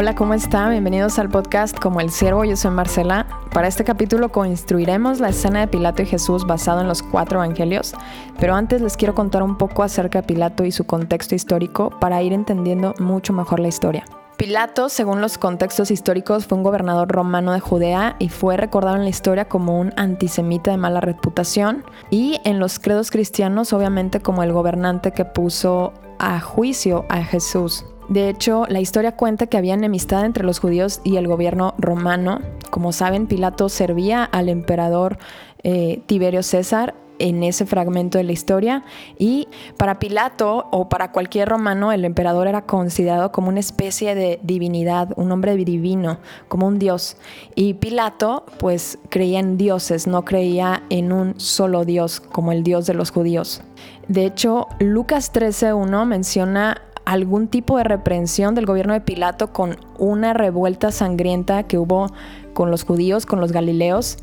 Hola, ¿cómo está? Bienvenidos al podcast Como el Siervo, yo soy Marcela. Para este capítulo construiremos la escena de Pilato y Jesús basado en los cuatro evangelios, pero antes les quiero contar un poco acerca de Pilato y su contexto histórico para ir entendiendo mucho mejor la historia. Pilato, según los contextos históricos, fue un gobernador romano de Judea y fue recordado en la historia como un antisemita de mala reputación y en los credos cristianos obviamente como el gobernante que puso a juicio a Jesús. De hecho, la historia cuenta que había enemistad entre los judíos y el gobierno romano. Como saben, Pilato servía al emperador eh, Tiberio César en ese fragmento de la historia y para Pilato o para cualquier romano el emperador era considerado como una especie de divinidad, un hombre divino, como un dios. Y Pilato pues creía en dioses, no creía en un solo dios como el dios de los judíos. De hecho, Lucas 13.1 menciona algún tipo de reprensión del gobierno de Pilato con una revuelta sangrienta que hubo con los judíos, con los galileos.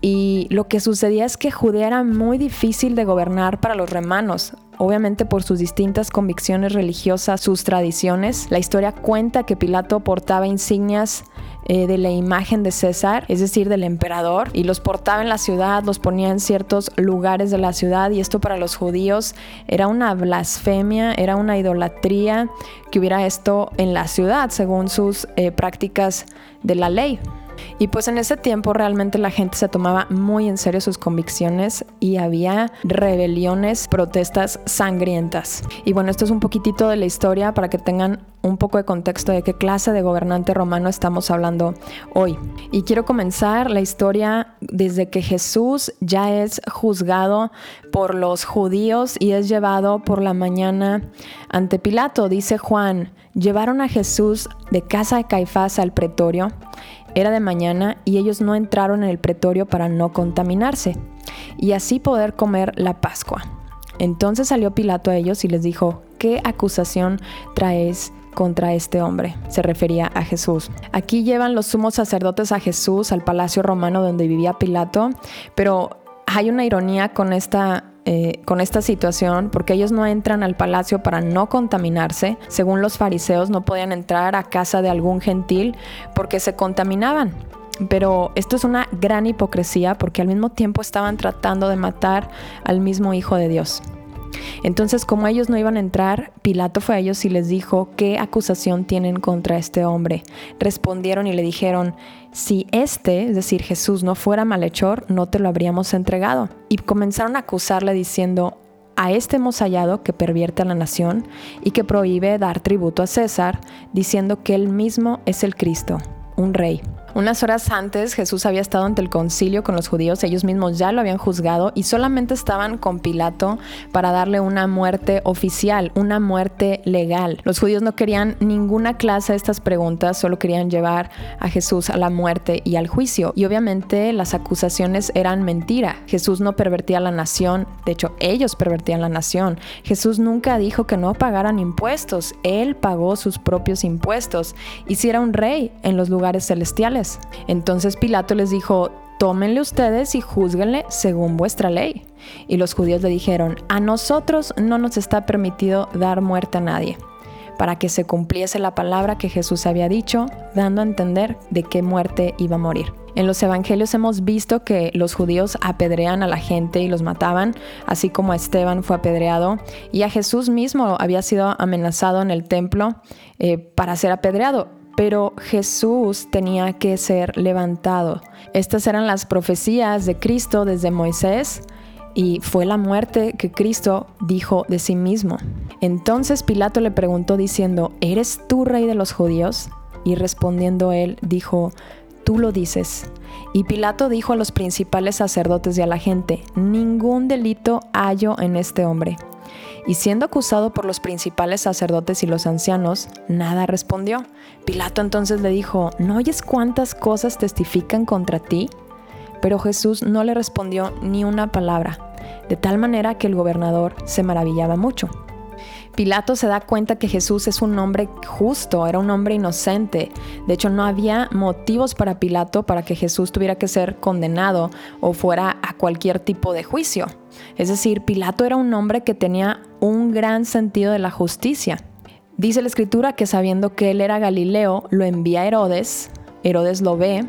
Y lo que sucedía es que Judea era muy difícil de gobernar para los romanos, obviamente por sus distintas convicciones religiosas, sus tradiciones. La historia cuenta que Pilato portaba insignias eh, de la imagen de César, es decir, del emperador, y los portaba en la ciudad, los ponía en ciertos lugares de la ciudad, y esto para los judíos era una blasfemia, era una idolatría que hubiera esto en la ciudad, según sus eh, prácticas de la ley. Y pues en ese tiempo realmente la gente se tomaba muy en serio sus convicciones y había rebeliones, protestas sangrientas. Y bueno, esto es un poquitito de la historia para que tengan un poco de contexto de qué clase de gobernante romano estamos hablando hoy. Y quiero comenzar la historia desde que Jesús ya es juzgado por los judíos y es llevado por la mañana ante Pilato. Dice Juan, llevaron a Jesús de casa de Caifás al pretorio era de mañana y ellos no entraron en el pretorio para no contaminarse y así poder comer la Pascua. Entonces salió Pilato a ellos y les dijo, ¿qué acusación traes contra este hombre? Se refería a Jesús. Aquí llevan los sumos sacerdotes a Jesús al palacio romano donde vivía Pilato, pero hay una ironía con esta eh, con esta situación porque ellos no entran al palacio para no contaminarse. Según los fariseos no podían entrar a casa de algún gentil porque se contaminaban. Pero esto es una gran hipocresía porque al mismo tiempo estaban tratando de matar al mismo Hijo de Dios. Entonces, como ellos no iban a entrar, Pilato fue a ellos y les dijo, ¿qué acusación tienen contra este hombre? Respondieron y le dijeron, si este, es decir, Jesús, no fuera malhechor, no te lo habríamos entregado. Y comenzaron a acusarle diciendo, a este hemos hallado que pervierte a la nación y que prohíbe dar tributo a César, diciendo que él mismo es el Cristo, un rey. Unas horas antes Jesús había estado ante el concilio con los judíos, ellos mismos ya lo habían juzgado y solamente estaban con Pilato para darle una muerte oficial, una muerte legal. Los judíos no querían ninguna clase de estas preguntas, solo querían llevar a Jesús a la muerte y al juicio. Y obviamente las acusaciones eran mentira. Jesús no pervertía la nación, de hecho ellos pervertían la nación. Jesús nunca dijo que no pagaran impuestos, él pagó sus propios impuestos y si era un rey en los lugares celestiales. Entonces Pilato les dijo, tómenle ustedes y juzguenle según vuestra ley. Y los judíos le dijeron, a nosotros no nos está permitido dar muerte a nadie, para que se cumpliese la palabra que Jesús había dicho, dando a entender de qué muerte iba a morir. En los evangelios hemos visto que los judíos apedrean a la gente y los mataban, así como a Esteban fue apedreado, y a Jesús mismo había sido amenazado en el templo eh, para ser apedreado pero Jesús tenía que ser levantado. Estas eran las profecías de Cristo desde Moisés y fue la muerte que Cristo dijo de sí mismo. Entonces Pilato le preguntó diciendo, ¿eres tú rey de los judíos? Y respondiendo él, dijo, tú lo dices. Y Pilato dijo a los principales sacerdotes y a la gente, ningún delito hallo en este hombre y siendo acusado por los principales sacerdotes y los ancianos, nada respondió. Pilato entonces le dijo, ¿no oyes cuántas cosas testifican contra ti? Pero Jesús no le respondió ni una palabra, de tal manera que el gobernador se maravillaba mucho. Pilato se da cuenta que Jesús es un hombre justo, era un hombre inocente. De hecho, no había motivos para Pilato para que Jesús tuviera que ser condenado o fuera a cualquier tipo de juicio. Es decir, Pilato era un hombre que tenía un gran sentido de la justicia. Dice la escritura que sabiendo que él era Galileo, lo envía a Herodes, Herodes lo ve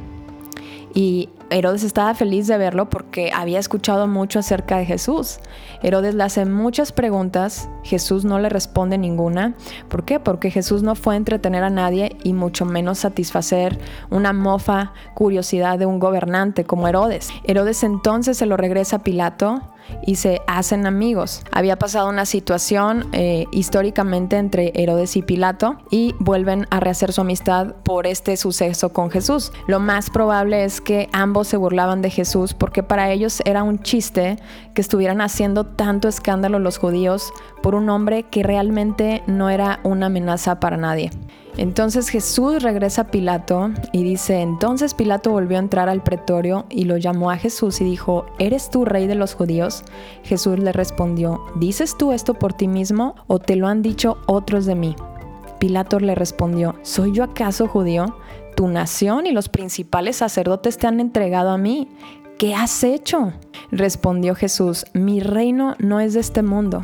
y Herodes estaba feliz de verlo porque había escuchado mucho acerca de Jesús. Herodes le hace muchas preguntas, Jesús no le responde ninguna. ¿Por qué? Porque Jesús no fue a entretener a nadie y mucho menos satisfacer una mofa curiosidad de un gobernante como Herodes. Herodes entonces se lo regresa a Pilato y se hacen amigos. Había pasado una situación eh, históricamente entre Herodes y Pilato y vuelven a rehacer su amistad por este suceso con Jesús. Lo más probable es que ambos se burlaban de Jesús porque para ellos era un chiste que estuvieran haciendo tanto escándalo los judíos por un hombre que realmente no era una amenaza para nadie. Entonces Jesús regresa a Pilato y dice, entonces Pilato volvió a entrar al pretorio y lo llamó a Jesús y dijo, ¿eres tú rey de los judíos? Jesús le respondió, ¿dices tú esto por ti mismo o te lo han dicho otros de mí? Pilato le respondió, ¿soy yo acaso judío? Tu nación y los principales sacerdotes te han entregado a mí. ¿Qué has hecho? Respondió Jesús, mi reino no es de este mundo.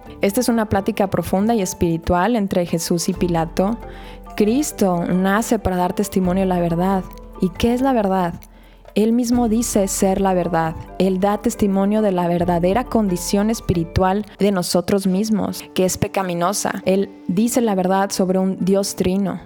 Esta es una plática profunda y espiritual entre Jesús y Pilato. Cristo nace para dar testimonio de la verdad. ¿Y qué es la verdad? Él mismo dice ser la verdad. Él da testimonio de la verdadera condición espiritual de nosotros mismos, que es pecaminosa. Él dice la verdad sobre un Dios trino.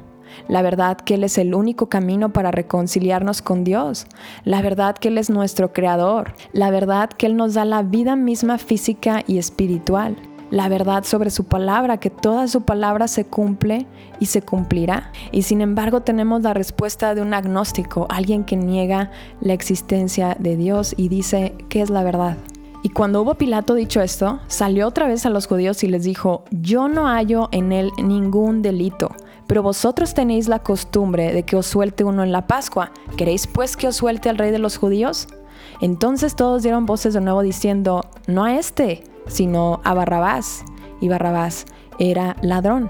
La verdad que Él es el único camino para reconciliarnos con Dios. La verdad que Él es nuestro creador. La verdad que Él nos da la vida misma física y espiritual la verdad sobre su palabra, que toda su palabra se cumple y se cumplirá. Y sin embargo tenemos la respuesta de un agnóstico, alguien que niega la existencia de Dios y dice, ¿qué es la verdad? Y cuando hubo Pilato dicho esto, salió otra vez a los judíos y les dijo, yo no hallo en él ningún delito, pero vosotros tenéis la costumbre de que os suelte uno en la Pascua. ¿Queréis pues que os suelte al rey de los judíos? Entonces todos dieron voces de nuevo diciendo, no a este, sino a Barrabás, y Barrabás era ladrón.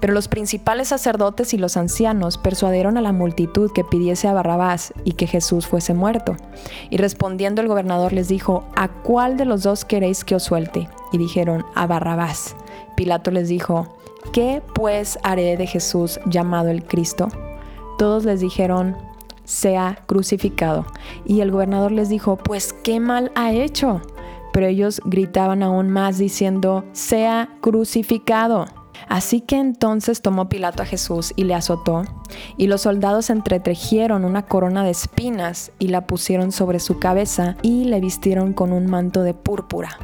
Pero los principales sacerdotes y los ancianos persuadieron a la multitud que pidiese a Barrabás y que Jesús fuese muerto. Y respondiendo el gobernador les dijo, ¿a cuál de los dos queréis que os suelte? Y dijeron, a Barrabás. Pilato les dijo, ¿qué pues haré de Jesús llamado el Cristo? Todos les dijeron, sea crucificado. Y el gobernador les dijo, pues qué mal ha hecho pero ellos gritaban aún más diciendo, sea crucificado. Así que entonces tomó Pilato a Jesús y le azotó, y los soldados entretejieron una corona de espinas y la pusieron sobre su cabeza y le vistieron con un manto de púrpura.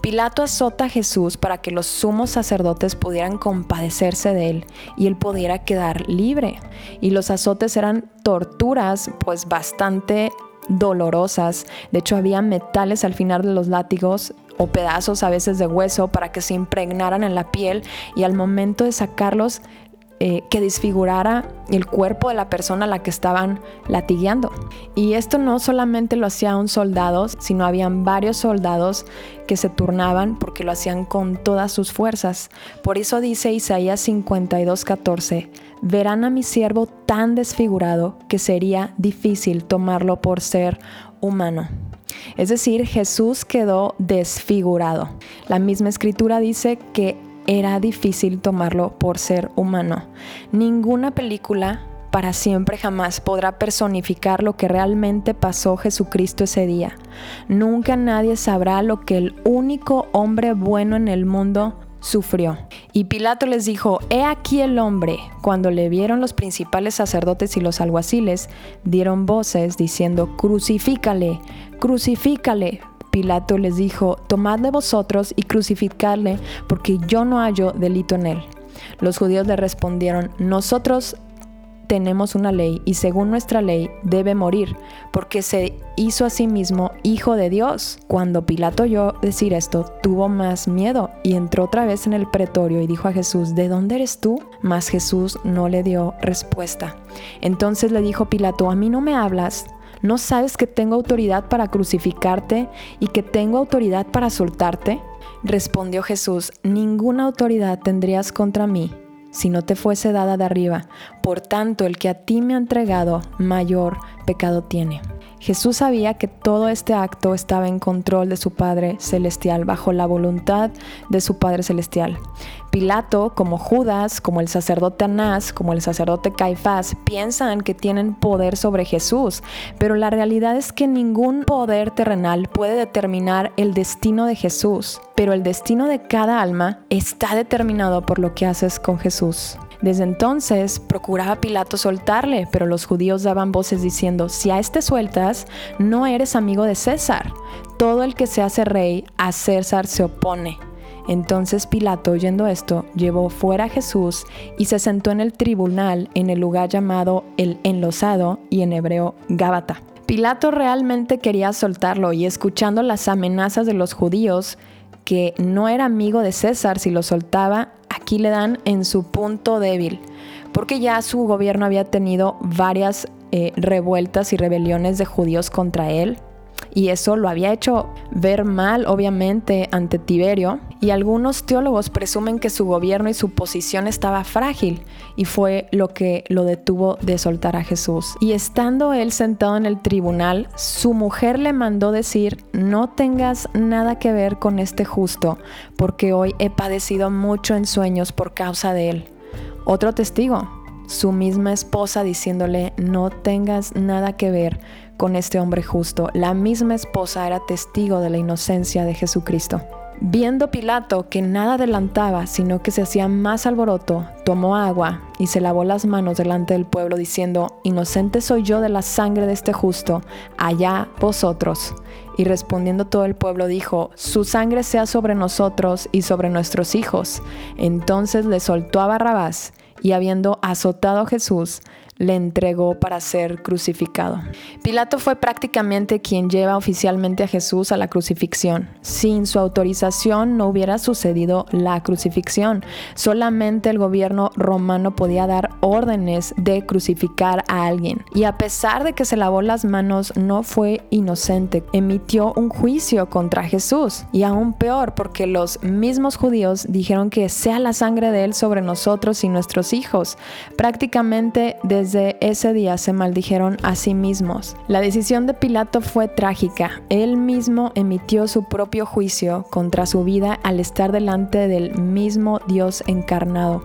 Pilato azota a Jesús para que los sumos sacerdotes pudieran compadecerse de él y él pudiera quedar libre. Y los azotes eran torturas pues bastante dolorosas. De hecho, había metales al final de los látigos o pedazos a veces de hueso para que se impregnaran en la piel y al momento de sacarlos eh, que desfigurara el cuerpo de la persona a la que estaban latigueando. Y esto no solamente lo hacía un soldado, sino habían varios soldados que se turnaban porque lo hacían con todas sus fuerzas. Por eso dice Isaías 52:14, verán a mi siervo tan desfigurado que sería difícil tomarlo por ser humano. Es decir, Jesús quedó desfigurado. La misma escritura dice que era difícil tomarlo por ser humano. Ninguna película para siempre jamás podrá personificar lo que realmente pasó Jesucristo ese día. Nunca nadie sabrá lo que el único hombre bueno en el mundo sufrió. Y Pilato les dijo, He aquí el hombre. Cuando le vieron los principales sacerdotes y los alguaciles, dieron voces diciendo, Crucifícale, crucifícale. Pilato les dijo, Tomadle vosotros y crucificadle, porque yo no hallo delito en él. Los judíos le respondieron, Nosotros tenemos una ley y según nuestra ley debe morir, porque se hizo a sí mismo hijo de Dios. Cuando Pilato oyó decir esto, tuvo más miedo y entró otra vez en el pretorio y dijo a Jesús, ¿de dónde eres tú? Mas Jesús no le dio respuesta. Entonces le dijo Pilato, a mí no me hablas. ¿No sabes que tengo autoridad para crucificarte y que tengo autoridad para soltarte? Respondió Jesús, ninguna autoridad tendrías contra mí si no te fuese dada de arriba. Por tanto, el que a ti me ha entregado, mayor pecado tiene. Jesús sabía que todo este acto estaba en control de su Padre Celestial, bajo la voluntad de su Padre Celestial. Pilato, como Judas, como el sacerdote Anás, como el sacerdote Caifás, piensan que tienen poder sobre Jesús, pero la realidad es que ningún poder terrenal puede determinar el destino de Jesús, pero el destino de cada alma está determinado por lo que haces con Jesús. Desde entonces procuraba Pilato soltarle, pero los judíos daban voces diciendo, si a este sueltas, no eres amigo de César. Todo el que se hace rey, a César se opone. Entonces Pilato, oyendo esto, llevó fuera a Jesús y se sentó en el tribunal en el lugar llamado el enlosado y en hebreo Gábata. Pilato realmente quería soltarlo y escuchando las amenazas de los judíos, que no era amigo de César si lo soltaba, aquí le dan en su punto débil, porque ya su gobierno había tenido varias eh, revueltas y rebeliones de judíos contra él, y eso lo había hecho ver mal, obviamente, ante Tiberio, y algunos teólogos presumen que su gobierno y su posición estaba frágil, y fue lo que lo detuvo de soltar a Jesús. Y estando él sentado en el tribunal, su mujer le mandó decir, no tengas nada que ver con este justo, porque hoy he padecido mucho en sueños por causa de él. Otro testigo, su misma esposa diciéndole, no tengas nada que ver con este hombre justo. La misma esposa era testigo de la inocencia de Jesucristo. Viendo Pilato que nada adelantaba, sino que se hacía más alboroto, tomó agua y se lavó las manos delante del pueblo, diciendo, Inocente soy yo de la sangre de este justo, allá vosotros. Y respondiendo todo el pueblo dijo, Su sangre sea sobre nosotros y sobre nuestros hijos. Entonces le soltó a Barrabás, y habiendo azotado a Jesús, le entregó para ser crucificado. Pilato fue prácticamente quien lleva oficialmente a Jesús a la crucifixión. Sin su autorización no hubiera sucedido la crucifixión. Solamente el gobierno romano podía dar órdenes de crucificar a alguien. Y a pesar de que se lavó las manos, no fue inocente. Emitió un juicio contra Jesús. Y aún peor, porque los mismos judíos dijeron que sea la sangre de él sobre nosotros y nuestros hijos. Prácticamente desde desde ese día se maldijeron a sí mismos. La decisión de Pilato fue trágica. Él mismo emitió su propio juicio contra su vida al estar delante del mismo Dios encarnado.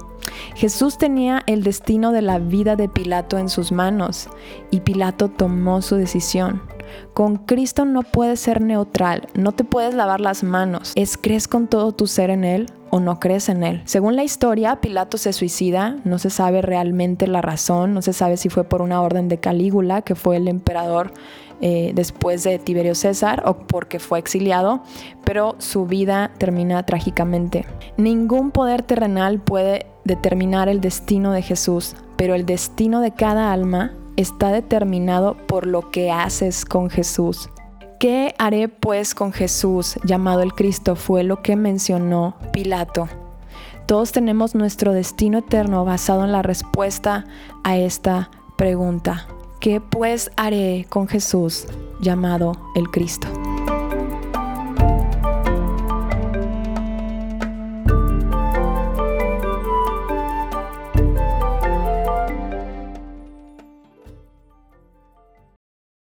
Jesús tenía el destino de la vida de Pilato en sus manos y Pilato tomó su decisión. Con Cristo no puedes ser neutral, no te puedes lavar las manos. ¿Es crees con todo tu ser en Él o no crees en Él? Según la historia, Pilato se suicida, no se sabe realmente la razón, no se sabe si fue por una orden de Calígula, que fue el emperador eh, después de Tiberio César o porque fue exiliado, pero su vida termina trágicamente. Ningún poder terrenal puede determinar el destino de Jesús, pero el destino de cada alma está determinado por lo que haces con Jesús. ¿Qué haré pues con Jesús llamado el Cristo? Fue lo que mencionó Pilato. Todos tenemos nuestro destino eterno basado en la respuesta a esta pregunta. ¿Qué pues haré con Jesús llamado el Cristo?